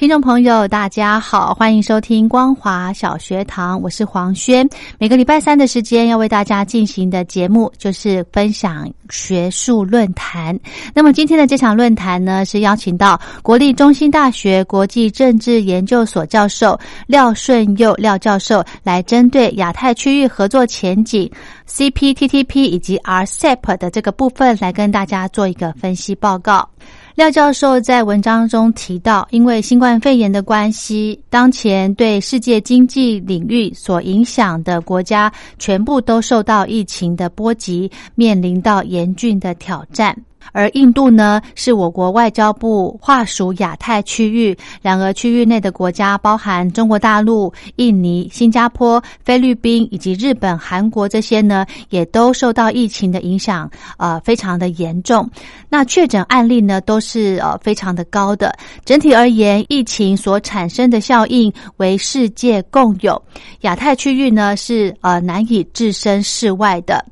听众朋友，大家好，欢迎收听光华小学堂，我是黄轩。每个礼拜三的时间要为大家进行的节目就是分享学术论坛。那么今天的这场论坛呢，是邀请到国立中心大学国际政治研究所教授廖顺佑廖教授，来针对亚太区域合作前景、CPTPP 以及 RCEP 的这个部分，来跟大家做一个分析报告。廖教授在文章中提到，因为新冠肺炎的关系，当前对世界经济领域所影响的国家，全部都受到疫情的波及，面临到严峻的挑战。而印度呢，是我国外交部划属亚太区域。两个，区域内的国家包含中国大陆、印尼、新加坡、菲律宾以及日本、韩国这些呢，也都受到疫情的影响，呃，非常的严重。那确诊案例呢，都是呃非常的高的。整体而言，疫情所产生的效应为世界共有，亚太区域呢是呃难以置身事外的。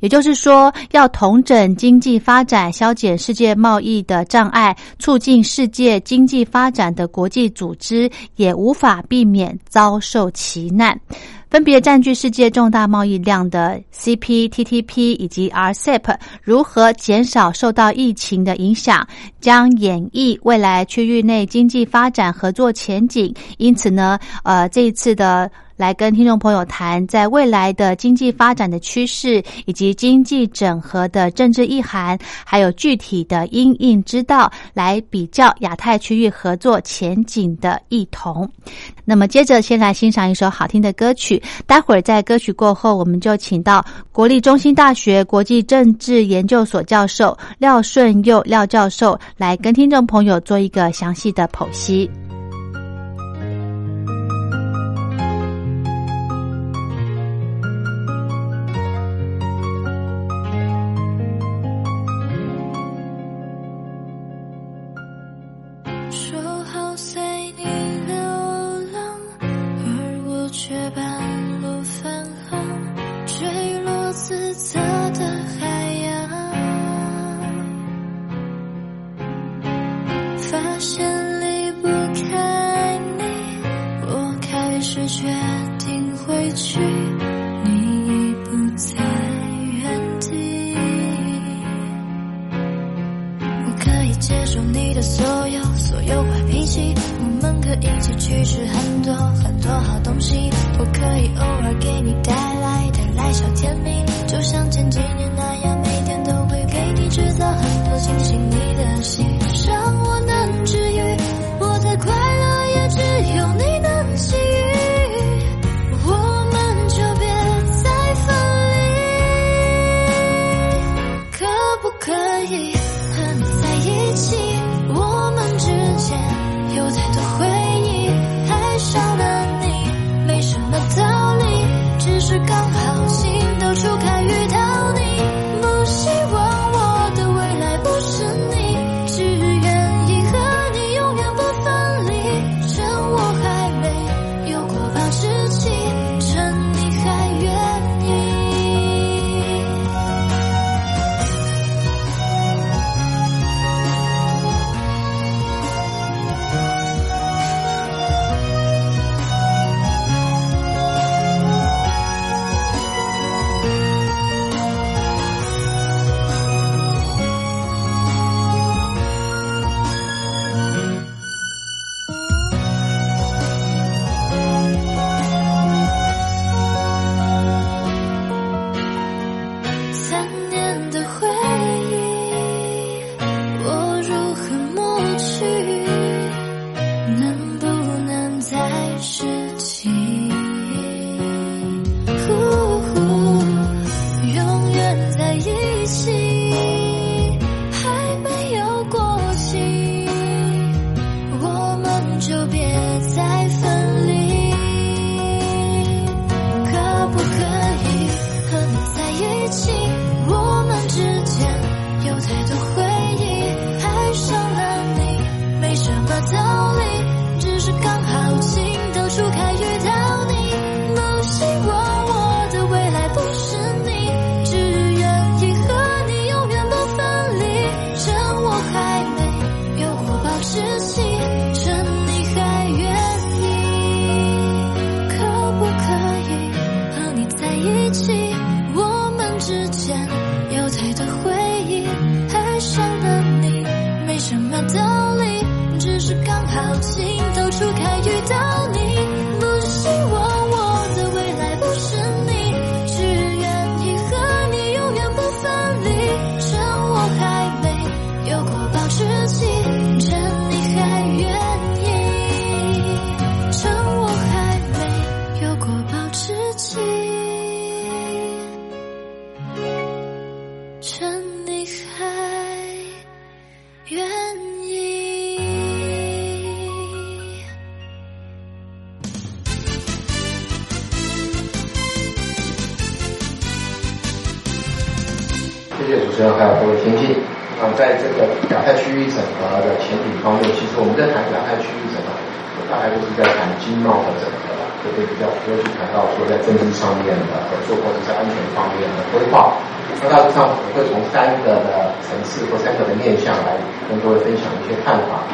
也就是说，要同整经济发展、消减世界贸易的障碍、促进世界经济发展的国际组织，也无法避免遭受其难。分别占据世界重大贸易量的 CPTPP 以及 RCEP，如何减少受到疫情的影响，将演绎未来区域内经济发展合作前景。因此呢，呃，这一次的。来跟听众朋友谈，在未来的经济发展的趋势，以及经济整合的政治意涵，还有具体的因应之道，来比较亚太区域合作前景的异同。那么，接着先来欣赏一首好听的歌曲。待会儿在歌曲过后，我们就请到国立中心大学国际政治研究所教授廖顺佑廖教授，来跟听众朋友做一个详细的剖析。小天。趁你还愿意。谢谢主持人，还有各位听众。啊，在这个亚太区域整合的前景方面，其实我们在谈亚太区域整合，大概就是在谈经贸的整合了，就会比较多去谈到说在政治上面的合作或者在安全方面的规划。那大致上我会从三个的层次或三个的面向来跟各位分享一些看法。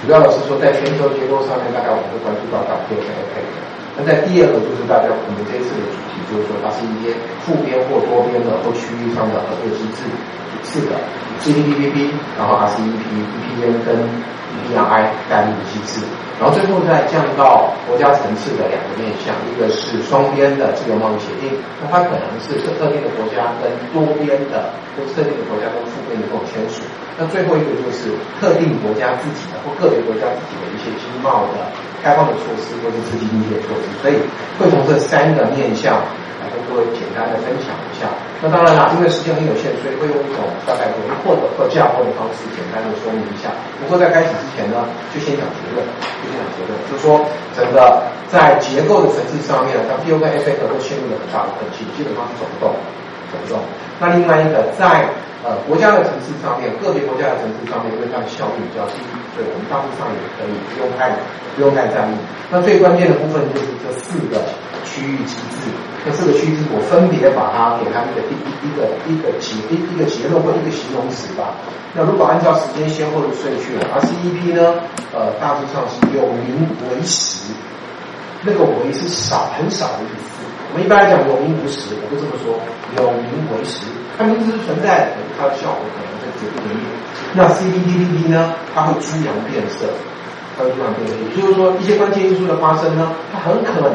主要的是说，在全球结构上面，大概我们会关注到 WTO 和 APEC。那在第二个就是大家我们这次的主题，就是说它是一些互边或多边的或区域上的合作机制。四个 CPTPP，然后 RCEP、EPN 跟 EPRI 代理的机制，然后最后再降到国家层次的两个面向，一个是双边的自由贸易协定，那它可能是特定的国家跟多边的或特定的国家跟附边的这种签署，那最后一个就是特定国家自己的或个别国家自己的一些经贸的开放的措施或者是资金应对措施，所以会从这三个面向。来跟各位简单的分享一下。那当然啦，因为时间很有限，所以会用一种大概轮廓的或架构的方式，简单的说明一下。不过在开始之前呢，就先讲结论，就先讲结论，就是说整个在结构的层次上面，WTO 跟 APEC 都陷入了很大的分歧，基本上是走不动，走不动。那另外一个在呃国家的层次上面，个别国家的层次上面，因为它的效率比较低，对我们大致上也可以不用太不用太在意。那最关键的部分就是这四个。区域机制，那这个区域机制，我分别把它给它一个一一个一个结一一个结论或一个形容词吧。那如果按照时间先后的顺序，RCEP 呢，呃，大致上是有名为实，那个为是少很少的意思。我们一般来讲有名无实，我就这么说，有名为实，它名字是存在的，它的效果可能。那 C B D P P 呢，它会猪羊变色，它会突然变色，也就是说一些关键因素的发生呢，它很可能。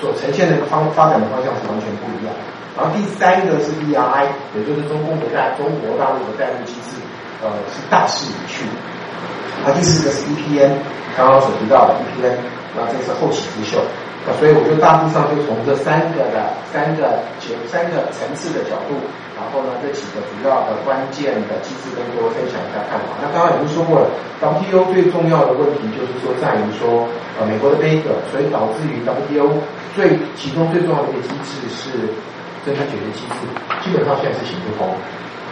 所呈现的方发展的方向是完全不一样。然后第三个是 BRI，也就是中共的代中国大陆的代理机制，呃，是大势已去。啊，第四个是 EPN，刚刚所提到的 EPN，那这是后起之秀。啊所以我就大致上就从这三个的三个角三个层次的角度，然后呢这几个主要的关键的机制跟各位分享一下看法。那刚刚已经说过了，WTO 最重要的问题就是说在于说。呃，美国的杯葛，所以导致于 WTO 最其中最重要的一个机制是争端解决机制，基本上现在是行不通，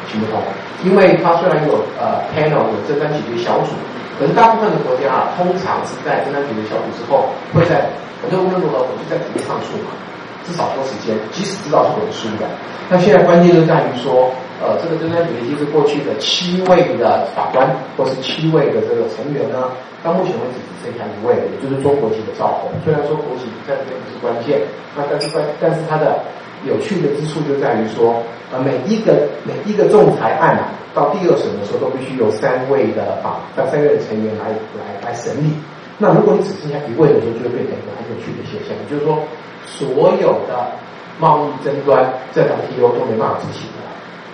行不通。因为它虽然有呃 panel 有争端解决小组，可能大部分的国家啊，通常是在争端解决小组之后，会在很多无论如何，我就在提上诉嘛，至少拖时间，即使知道是稳输的。那现在关键就在于说，呃，这个争端解决机制过去的七位的法官或是七位的这个成员呢？到目前为止只剩下一位，也就是中国籍的赵红。虽然说国籍在这边不是关键，那但是关但是他的有趣的之处就在于说，呃，每一个每一个仲裁案啊，到第二审的时候都必须由三位的法，到三位的成员来来来审理。那如果你只剩下一位的时候，就会变成一个很有趣的现象，就是说所有的贸易争端在 WTO 都没办法执行的，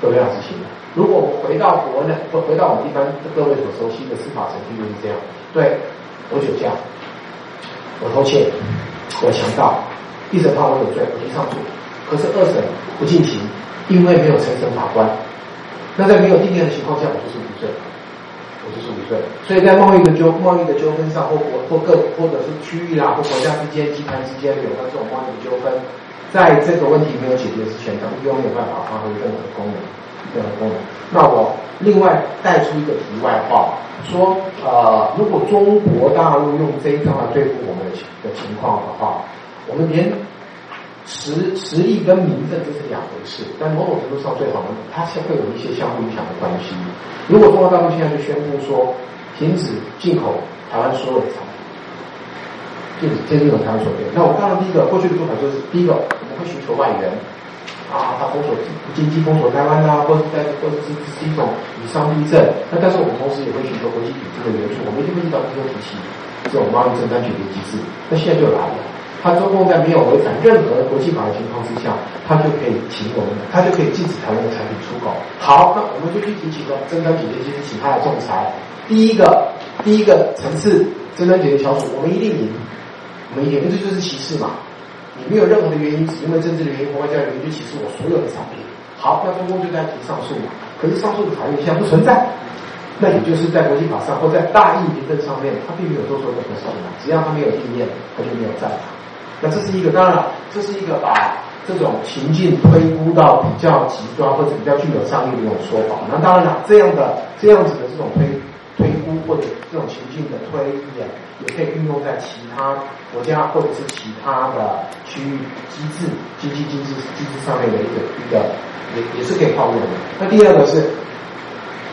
都没办法执行的。如果我回到国内，回回到我们一般各位所熟悉的司法程序就是这样。对，我酒驾，我偷窃，我强盗，一审判我有罪，我去上诉。可是二审不进行，因为没有承审法官。那在没有定谳的情况下，我就是无罪，我就是无罪。所以在贸易的纠贸易的纠纷上，或国或各或者是区域啦，或国家之间、集团之间有关这种贸易的纠纷，在这个问题没有解决之前，他们又没有办法发挥任何的功能，任何功能。那我另外带出一个题外话。说呃，如果中国大陆用这一招来对付我们的情的情况的话，我们连实实力跟名分这是两回事。但某种程度上，最好呢，它是会有一些相互影响的关系。如果中国大陆现在就宣布说停止进口台湾所有的产品，禁止禁止进口台湾所有，那我当然第一个过去的做法就是，第一个我们会寻求外援。啊，他封锁经济封锁台湾呐，或者在或者是是一种以商逼政。那但是我们同时也会寻求国际组织的援助，我们一定会遇到这个体系，这种贸易争端解决机制。那现在就来了，他中共在没有违反任何国际法的情况之下，他就可以请我们，他就可以禁止台湾的产品出口。好，那我们就去提起个争端解决机制，请他来仲裁。第一个，第一个层次争端解决小组，我们一定赢，我们赢，这就是歧视嘛。你没有任何的原因，只因为政治的原因国外交原因就歧视我所有的产品。好，那中共就在提上诉嘛。可是上诉的法院现在不存在，那也就是在国际法上或在大义名分上面，他并没有做出任何事情。只要他没有经验，他就没有在法。那这是一个，当然了，这是一个把这种情境推估到比较极端或者比较具有张力的一种说法。那当然了，这样的这样子的这种推推估或者这种情境的推演，也可以运用在其他国家或者是其他的区域机制、经济机制机制上面的一个一个也也是可以套用的。那第二个是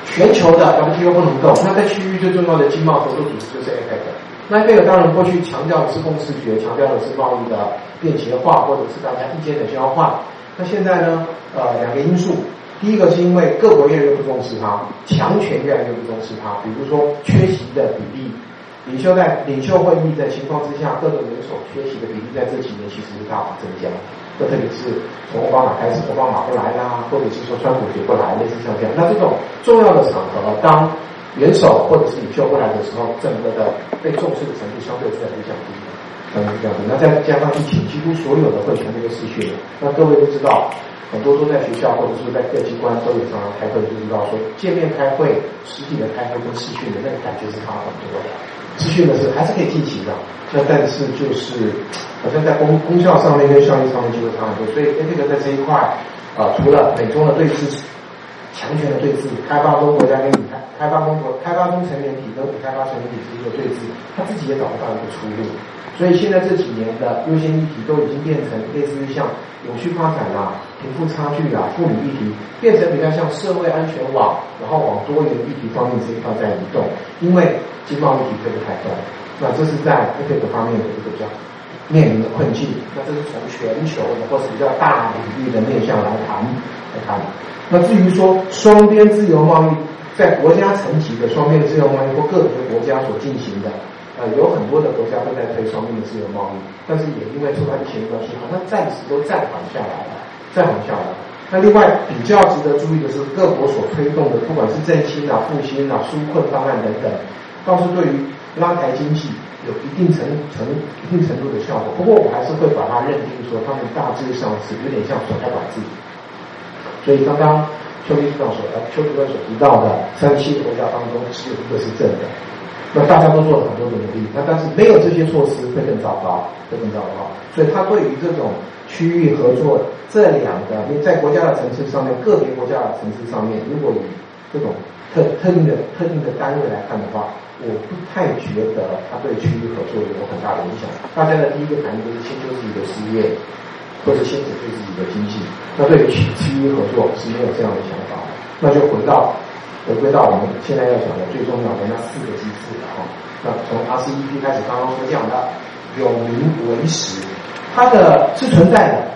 全球的 WTO 不能动，那在区域最重要的经贸合作组织就是 APEC。那 APEC 当然过去强调的是共识决，强调的是贸易的便捷化，或者是大家意见的交换。那现在呢？呃，两个因素，第一个是因为各国越来越不重视它，强权越来越不重视它。比如说缺席的比例，领袖在领袖会议的情况之下，各个元首缺席的比例在这几年其实是大幅增加。特别是从奥巴马开始，奥巴马不来啦，或者是说川普也不来，类似像这样。那这种重要的场合，当元首或者是你救过来的时候，整个的被重视的程度相对自然就降低，相对降低。那再加上疫情，几乎所有的会全部都失去了。那各位都知道，很多都在学校或者是在各机关都有常常开会，就知道说见面开会、实体的开会跟视讯的那个感觉是差很多的。视讯的是还是可以进行的，那但是就是好像在功功效上面跟效率上面就会差很多。所以 A 这个在这一块啊，除了美中的对峙。强权的对峙，开发中国家跟你开开发中国开发中成员体跟开发成员体之间的对峙，他自己也找不到一个出路。所以现在这几年的优先议题都已经变成类似于像永续发展啦、贫富差距啊、妇女议题，变成比较像社会安全网，然后往多元议题方面这一块在移动。因为经贸议题推不太动，那这是在 o p e 方面的一个比较面临的困境。那这是从全球的或是比较大领域的面向来谈来谈。那至于说双边自由贸易，在国家层级的双边自由贸易或个别国家所进行的，呃，有很多的国家都在推双边的自由贸易，但是也因为受到疫情关系，好像暂时都暂缓下来了，暂缓下来。那另外比较值得注意的是，各国所推动的，不管是振兴啊、复兴啊、纾困方案等等，倒是对于拉抬经济有一定程程一定程度的效果。不过我还是会把它认定说，他们大致上是有点像所开管制。所以刚刚邱律师所呃邱主任所提到的三十七个国家当中，只有一个是正的。那大家都做了很多的努力，那但是没有这些措施会更糟糕，会更糟糕。所以他对于这种区域合作这两个，因为在国家的层次上面，个别国家的层次上面，如果以这种特特定的特定的单位来看的话，我不太觉得它对区域合作有很大的影响。大家的第一个反应就是先救自己的失业。或者先解决自己的经济，那对于区域合作是没有这样的想法，那就回到回归到我们现在要讲的最重要的那四个机制了哈。那从 RCEP 开始，刚刚所讲的有名为实，它的是存在的。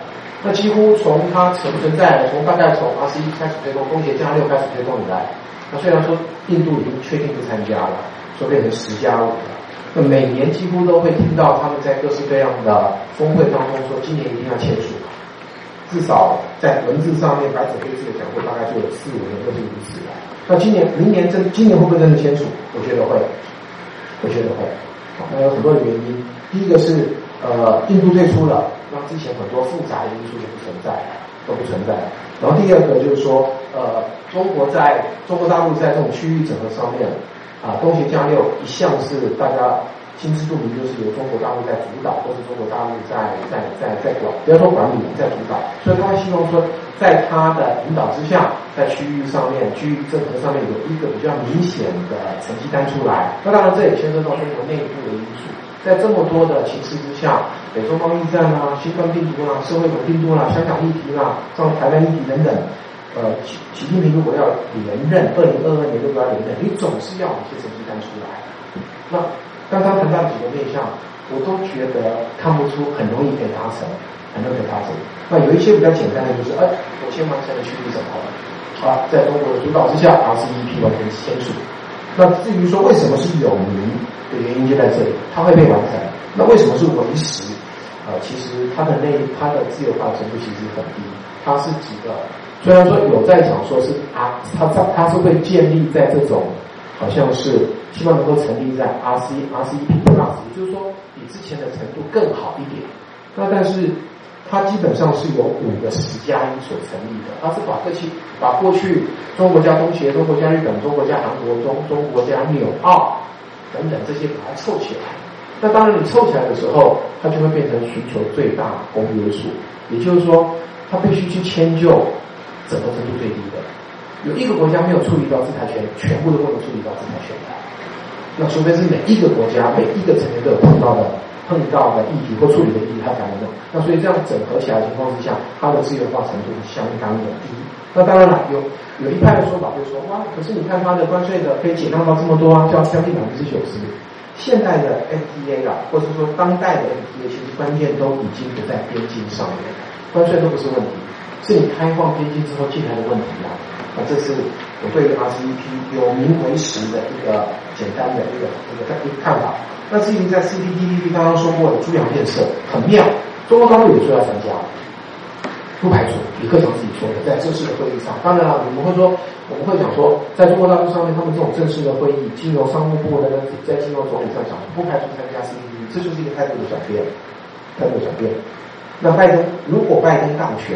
那几乎从它存不存在，从大概从 RCEP 开始推动，东协加六开始推动以来，那虽然说印度已经确定不参加了，说变成十加五了。那每年几乎都会听到他们在各式各样的峰会当中说，今年一定要签署，至少在文字上面白纸黑字的讲过，大概就有四五年都是如此的。那今年、明年真今年会不会真的签署？我觉得会，我觉得会。那有很多的原因，第一个是呃印度退出了，那之前很多复杂的因素就不存在，都不存在。然后第二个就是说，呃，中国在中国大陆在这种区域整合上面。啊，东协加六一向是大家心知肚明，就是由中国大陆在主导，或是中国大陆在在在在管，不要说管理，在主导。所以他希望说，在他的引导之下，在区域上面、区域政策上面有一个比较明显的成绩单出来。那当然，这也牵涉到中国内部的因素。在这么多的情势之下，美中贸易战啊、新冠病毒啊、社会稳定度啊、香港议题啦、像台湾议题等等。呃，习习近平如果要连任，二零二二年如果要连任，你总是要一些成绩单出来。那刚刚谈到几个面向，我都觉得看不出很容易可以达成，很容易可以达成。那有一些比较简单的，就是哎，我先完成了区域整合，啊，在中国的主导之下，RCEP 完成签署。那至于说为什么是有名的原因就在这里，它会被完成。那为什么是为实？呃，其实它的内它的自由化程度其实很低，它是几个。虽然说有在讲说是啊，它它它是会建立在这种，好像是希望能够成立在 RC RC P Plus，也就是说比之前的程度更好一点。那但是它基本上是由五个十加一所成立的，它是把这些把过去中国加东协、中国加日本、中国加韩国、中中国加纽澳等等这些把它凑起来，那当然你凑起来的时候，它就会变成寻求最大公约数，也就是说，它必须去迁就整合程度最低的。有一个国家没有处理到制裁权，全部都不能处理到制裁权的。那除非是每一个国家每一个成员都有碰到的碰到的议题或处理的议题，它才能弄。那所以这样整合起来的情况之下，它的自由化程度相当的低。那当然了，有有一派的说法就是说，哇，可是你看它的关税的可以减让到这么多啊，就要将近百分之九十。现代的 FTA 啊，或者说当代的 FTA，其实关键都已经不在边境上面，关税都不是问题，是你开放边境之后进来的问题啊。那这是我对 RCEP 有名为实的一个简单的一个一个一个看法。那至于在 CPTPP 刚刚说过的猪羊变色，很妙，中国大陆也说要参加。不排除李克强自己说的，在正式的会议上，当然了，我们会说，我们会讲说，在中国大陆上面，他们这种正式的会议，经由商务部的在经由总理上讲，不排除参加 CPTP 这就是一个态度的转变，态度的转变。那拜登如果拜登当选，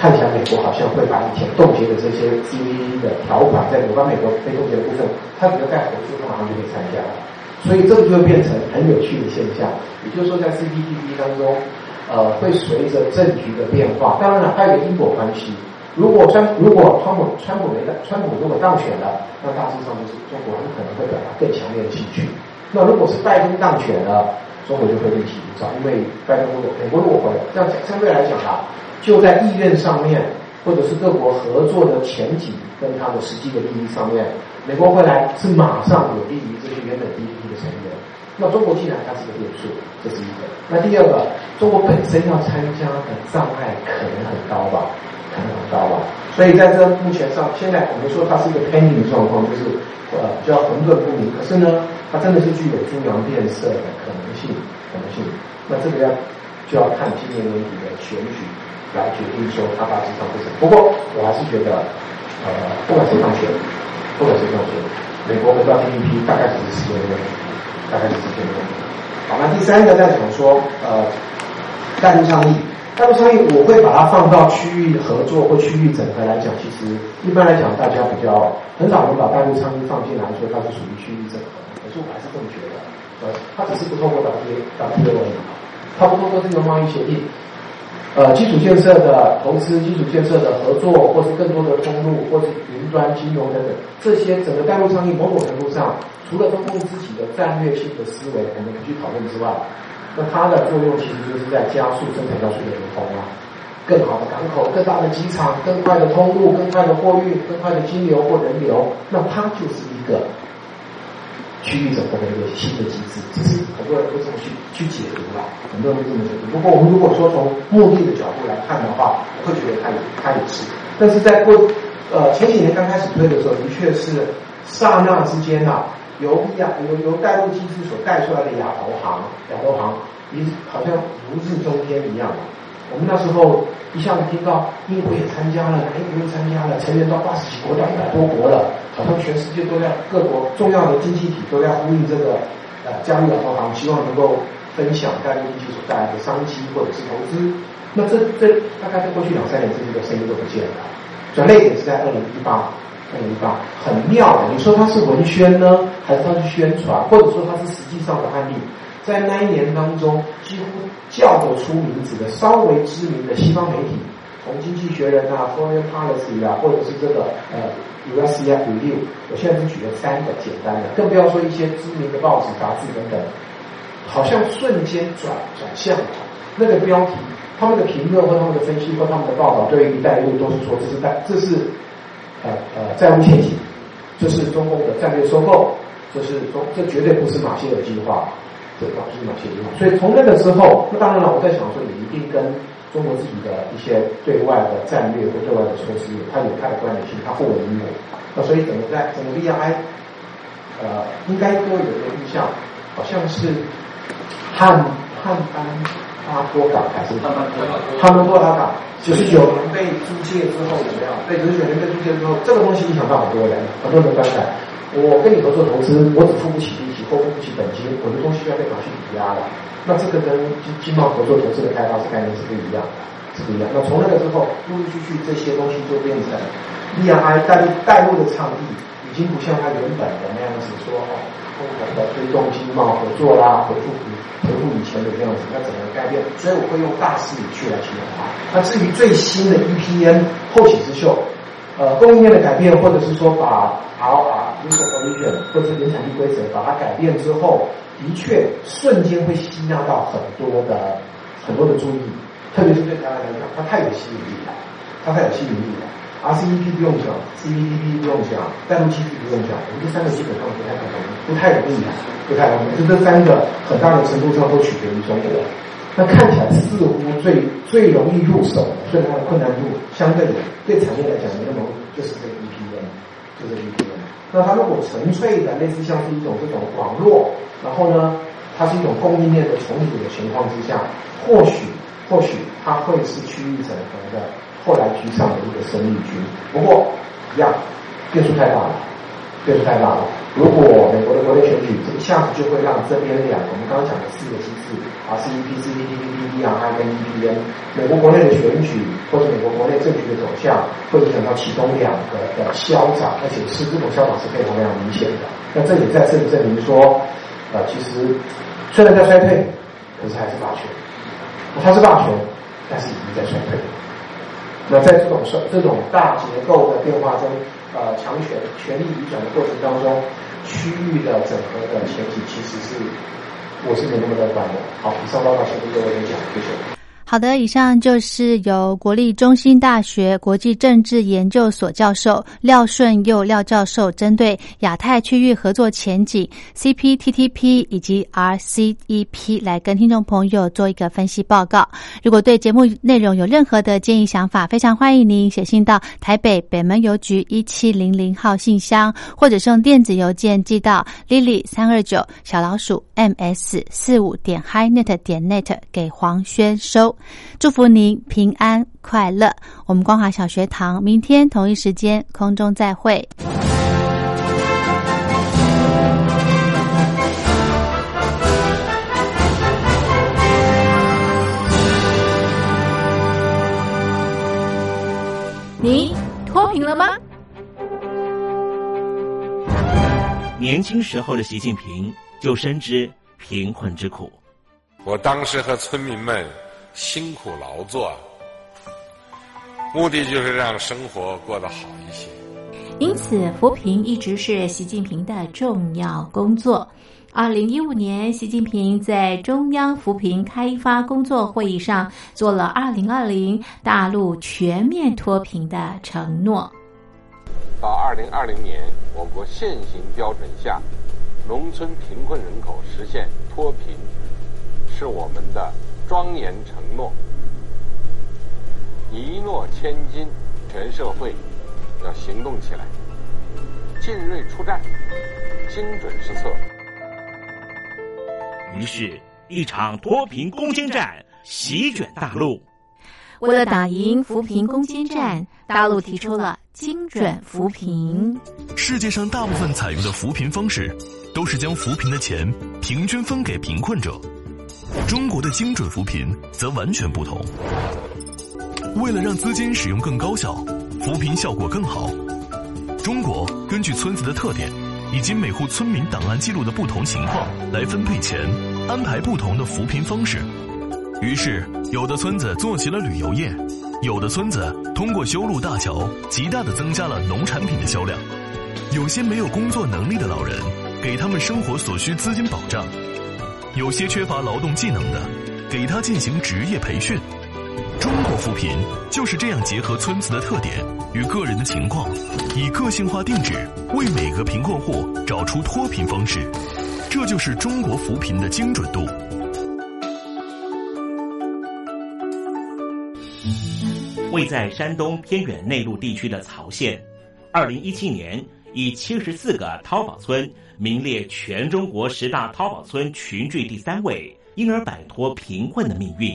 看起来美国好像会把以前冻结的这些 CPT 的条款，在有关美国被冻结的部分，它只要再回复，他马上就可以参加了。所以这个就会变成很有趣的现象，也就是说，在 CPTP 当中。呃，会随着政局的变化，当然了，还有因果关系。如果川如果川普川普没当川普如果当选了，那大致上就是中国很可能会表达更强烈的兴趣。那如果是拜登当选了，中国就会另起炉灶，因为拜登如果美国如果回来，这样相对来讲啊，就在意愿上面，或者是各国合作的前景跟它的实际的利益上面，美国回来是马上有利于这些原本第一批的成员。那中国进来，它是个变数，这是一个。那第二个，中国本身要参加的障碍可能很高吧，可能很高吧。所以在这目前上，现在我们说它是一个 pending 的状况，就是呃比较混沌不明。可是呢，它真的是具有猪羊变色的可能性，可能性。那这个要就要看今年年底的选举来决定说它大致上是什么。不过我还是觉得，呃，不管谁当选，不管谁当选，美国回到 GDP 大概只是时间问题。大概是这些问题。好，那第三个再讲说，呃，大陆倡议，大陆倡议我会把它放到区域合作或区域整合来讲。其实一般来讲，大家比较很少人把大陆倡议放进来，说它是属于区域整合。可是我还是这么觉得，呃，它只是不透过 WTA WTA 而已，它不透过这个贸易协定。呃，基础建设的投资、基础建设的合作，或是更多的通路，或是云端金融等等，这些整个大陆倡议某种程度上，除了中共自己的战略性的思维我们可以去讨论之外，那它的作用其实就是在加速生产要素的流通啊，更好的港口、更大的机场、更快的通路、更快的货运、更快的金流或人流，那它就是一个。区域整合的一个新的机制，只是很多人会这么去去解读了，很多人会这么解读。不过我们如果说从目的的角度来看的话，我会觉得它有它也是。但是在过呃前几年刚开始推的时候，的确是刹那之间呐，由亚由由带入机制所带出来的亚投行，亚投行一好像如日中天一样。我们那时候一下子听到英国也参加了，哪一国也参加了，成员到八十几国，到一百多国了，好像全世界都要各国重要的经济体都要呼应这个呃加入亚投行，希望能够分享概率经济所带来的商机或者是投资。那这这大概在过去两三年，这些的声音都不见了。转泪点是在二零一八，二零一八很妙的。你说它是文宣呢，还是它是宣传，或者说它是实际上的案例？在那一年当中，几乎叫得出名字的、稍微知名的西方媒体，从《经济学人》啊、Foreign Policy 啊，或者是这个呃 U.S. Review，我现在只举了三个简单的，更不要说一些知名的报纸、杂志等等，好像瞬间转转向了。那个标题、他们的评论或他们的分析或他们的报道，对于“一带一路”都是说这是在这是呃呃债务陷阱，这是中共的战略收购，这是中这绝对不是马歇尔计划。这导致哪些地方？所以从那个时候，那当然了，我在想说，也一定跟中国自己的一些对外的战略或对外的措施，它有它的关联性，它互为因果。那所以整个在整个 V I，呃，应该都有一个印象，好像是汉汉班阿托港还是汉曼托拉港，九十九年被租借之后怎么样？被九十九年被租借之后，这个东西影响到很多人，很多人观感。我跟你合作投资，我只付不起利息或付不起本金，我的东西要被拿去抵押了。那这个跟经经贸合作投资的开发是概念是不一样的，是不一样。那从那个之后，陆陆续续这些东西就变成 B R I 带入带入的倡议，已经不像它原本的那样子说哦，共同的推动经贸合作啦，回复回复以前的这样子，那怎么改变？所以我会用大势已去来形容它。那至于最新的 EPN 后起之秀，呃，供应链的改变，或者是说把好 User Origin 或者是原产地规则把它改变之后，的确瞬间会吸纳到很多的很多的注意，特别是对台湾来讲，它太有吸引力了，它太有吸引力了。RCEP 不用讲，CPTP 不用讲，带入机制不用讲，我们这三个基本上不太可能，不太容易，不太容易。就这三个很大的程度上都取决于中国。那看起来似乎最最容易入手，所以它的困难度相对对产业来讲没那么就是这个 EPN，就是 EPN。那它如果纯粹的类似像是一种这种网络，然后呢，它是一种供应链的重组的情况之下，或许或许它会是区域整合的。后来居上的一个生力军，不过一样变数太大了，变数太大了。如果美国的国内选举这一下子就会让这边两个我们刚刚讲的四个机制啊，CEP、CPTPP、DRI 跟 EPN，美国国内的选举或者美国国内政局的走向，会影响到其中两个的消长，而且是这种消长是非常非常明显的。那这也再次证明说，呃，其实虽然在衰退，可是还是霸权，它是霸权，但是已经在衰退。那在这种这种大结构的变化中，呃，强权权力移转的过程当中，区域的整合的前提其实是我是没那么乐观的。好，以上报告先跟各位讲，谢谢。好的，以上就是由国立中心大学国际政治研究所教授廖顺佑廖教授针对亚太区域合作前景、CPTPP 以及 RCEP 来跟听众朋友做一个分析报告。如果对节目内容有任何的建议想法，非常欢迎您写信到台北北门邮局一七零零号信箱，或者是用电子邮件寄到 lily 三二九小老鼠 ms 四五点 highnet 点 net 给黄轩收。祝福您平安快乐。我们光华小学堂明天同一时间空中再会。你脱贫了吗？年轻时候的习近平就深知贫困之苦。我当时和村民们。辛苦劳作，目的就是让生活过得好一些。因此，扶贫一直是习近平的重要工作。二零一五年，习近平在中央扶贫开发工作会议上做了二零二零大陆全面脱贫的承诺。到二零二零年，我国现行标准下，农村贫困人口实现脱贫，是我们的。庄严承诺，一诺千金，全社会要行动起来，进锐出战，精准施策。于是，一场脱贫攻坚战席卷大陆。为了打赢扶贫攻坚战，大陆提出了精准扶贫。世界上大部分采用的扶贫方式，都是将扶贫的钱平均分给贫困者。中国的精准扶贫则完全不同。为了让资金使用更高效，扶贫效果更好，中国根据村子的特点以及每户村民档案记录的不同情况来分配钱，安排不同的扶贫方式。于是，有的村子做起了旅游业，有的村子通过修路大桥，极大的增加了农产品的销量。有些没有工作能力的老人，给他们生活所需资金保障。有些缺乏劳动技能的，给他进行职业培训。中国扶贫就是这样结合村子的特点与个人的情况，以个性化定制为每个贫困户找出脱贫方式。这就是中国扶贫的精准度。位在山东偏远内陆地区的曹县，二零一七年以七十四个淘宝村。名列全中国十大淘宝村群聚第三位，因而摆脱贫困的命运。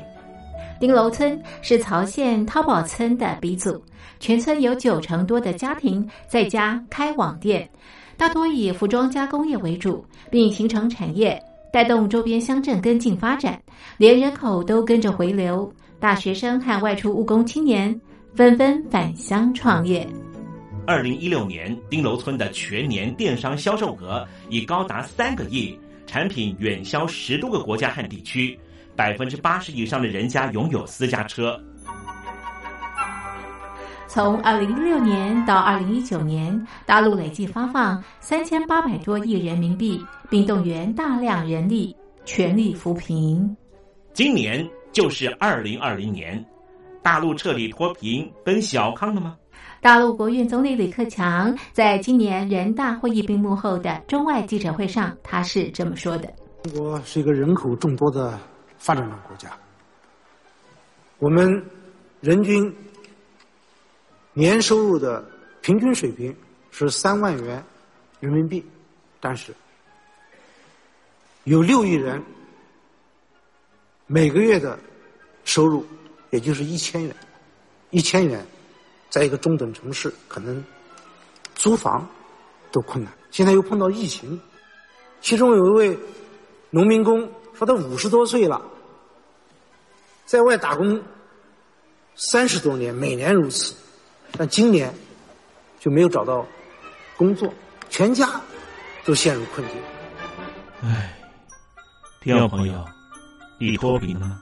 丁楼村是曹县淘宝村的鼻祖，全村有九成多的家庭在家开网店，大多以服装加工业为主，并形成产业，带动周边乡镇跟进发展，连人口都跟着回流，大学生和外出务工青年纷纷返乡创业。二零一六年丁楼村的全年电商销售额已高达三个亿，产品远销十多个国家和地区，百分之八十以上的人家拥有私家车。从二零一六年到二零一九年，大陆累计发放三千八百多亿人民币，并动员大量人力全力扶贫。今年就是二零二零年，大陆彻底脱贫奔小康了吗？大陆国务院总理李克强在今年人大会议闭幕后的中外记者会上，他是这么说的：“中国是一个人口众多的发展中国家，我们人均。”年收入的平均水平是三万元人民币，但是有六亿人每个月的收入也就是一千元，一千元在一个中等城市可能租房都困难。现在又碰到疫情，其中有一位农民工说他五十多岁了，在外打工三十多年，每年如此。但今年就没有找到工作，全家都陷入困境。唉，听众朋友，你脱贫了吗？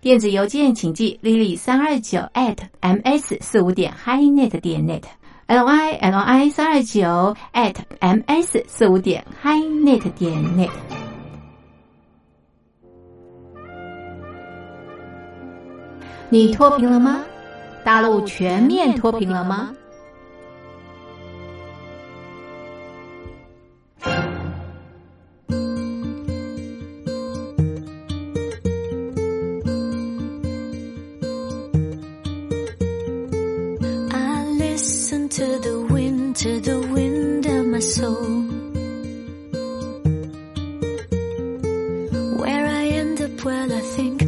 电子邮件请寄 lily 三二九 at ms 四五点 highnet 点 net l y l y 三二九 at ms 四五点 highnet 点 net。你脱贫了吗？大陆全面脱贫了吗 to the wind, to the wind of my soul. Where I end up, well, I think